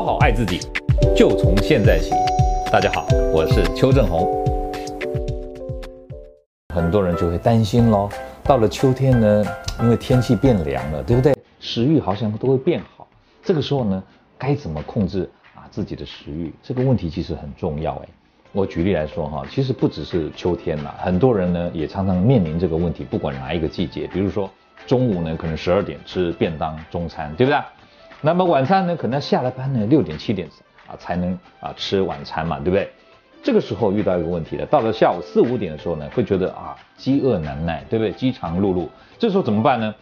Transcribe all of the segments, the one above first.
好好爱自己，就从现在起。大家好，我是邱正红。很多人就会担心喽，到了秋天呢，因为天气变凉了，对不对？食欲好像都会变好。这个时候呢，该怎么控制啊自己的食欲？这个问题其实很重要哎。我举例来说哈，其实不只是秋天啦，很多人呢也常常面临这个问题，不管哪一个季节，比如说中午呢，可能十二点吃便当中餐，对不对？那么晚餐呢，可能下了班呢，六点七点啊才能啊吃晚餐嘛，对不对？这个时候遇到一个问题了，到了下午四五点的时候呢，会觉得啊饥饿难耐，对不对？饥肠辘辘，这时候怎么办呢？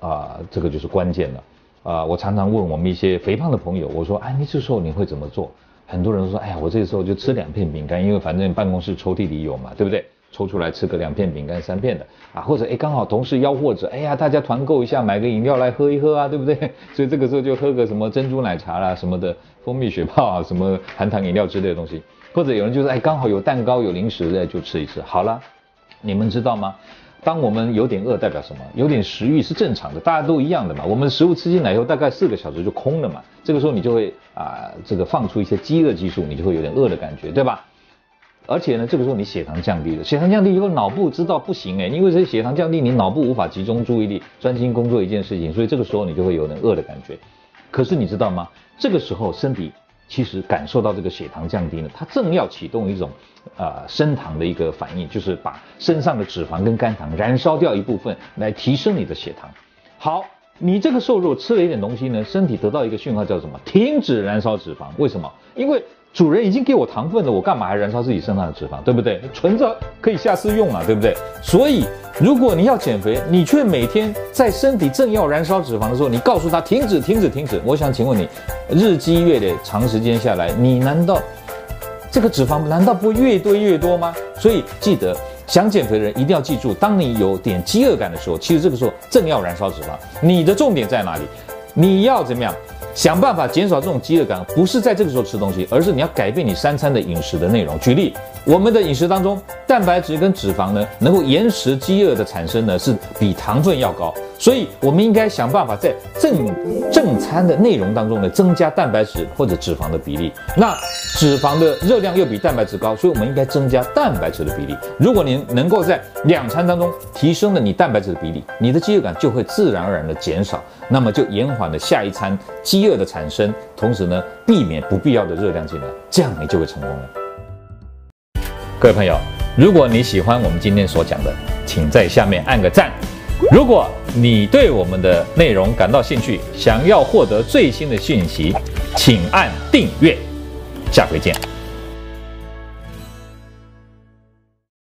啊，这个就是关键了。啊，我常常问我们一些肥胖的朋友，我说，哎，你这时候你会怎么做？很多人说，哎呀，我这时候就吃两片饼干，因为反正办公室抽屉里有嘛，对不对？抽出来吃个两片饼干、三片的啊，或者哎，刚好同事吆喝着，哎呀，大家团购一下，买个饮料来喝一喝啊，对不对？所以这个时候就喝个什么珍珠奶茶啦，什么的蜂蜜雪泡啊，什么含糖饮料之类的东西，或者有人就是哎，刚好有蛋糕有零食，哎，就吃一吃。好了，你们知道吗？当我们有点饿，代表什么？有点食欲是正常的，大家都一样的嘛。我们食物吃进来以后，大概四个小时就空了嘛。这个时候你就会啊、这个放出一些饥饿激素，你就会有点饿的感觉，对吧？而且呢，这个时候你血糖降低了，血糖降低以后，脑部知道不行哎，因为这血糖降低，你脑部无法集中注意力，专心工作一件事情，所以这个时候你就会有点饿的感觉。可是你知道吗？这个时候身体其实感受到这个血糖降低了，它正要启动一种呃升糖的一个反应，就是把身上的脂肪跟肝糖燃烧掉一部分，来提升你的血糖。好，你这个瘦肉吃了一点东西呢，身体得到一个讯号叫什么？停止燃烧脂肪。为什么？因为主人已经给我糖分了，我干嘛还燃烧自己身上的脂肪，对不对？存着可以下次用嘛，对不对？所以如果你要减肥，你却每天在身体正要燃烧脂肪的时候，你告诉他停止、停止、停止。我想请问你，日积月累，长时间下来，你难道这个脂肪难道不会越堆越多吗？所以记得，想减肥的人一定要记住，当你有点饥饿感的时候，其实这个时候正要燃烧脂肪。你的重点在哪里？你要怎么样？想办法减少这种饥饿感，不是在这个时候吃东西，而是你要改变你三餐的饮食的内容。举例，我们的饮食当中，蛋白质跟脂肪呢，能够延迟饥饿的产生呢，是比糖分要高。所以，我们应该想办法在正正餐的内容当中呢，增加蛋白质或者脂肪的比例。那脂肪的热量又比蛋白质高，所以我们应该增加蛋白质的比例。如果您能够在两餐当中提升了你蛋白质的比例，你的饥饿感就会自然而然的减少，那么就延缓缓了下一餐饥饿的产生，同时呢，避免不必要的热量进来，这样你就会成功了。各位朋友，如果你喜欢我们今天所讲的，请在下面按个赞。如果你对我们的内容感到兴趣，想要获得最新的讯息，请按订阅。下回见。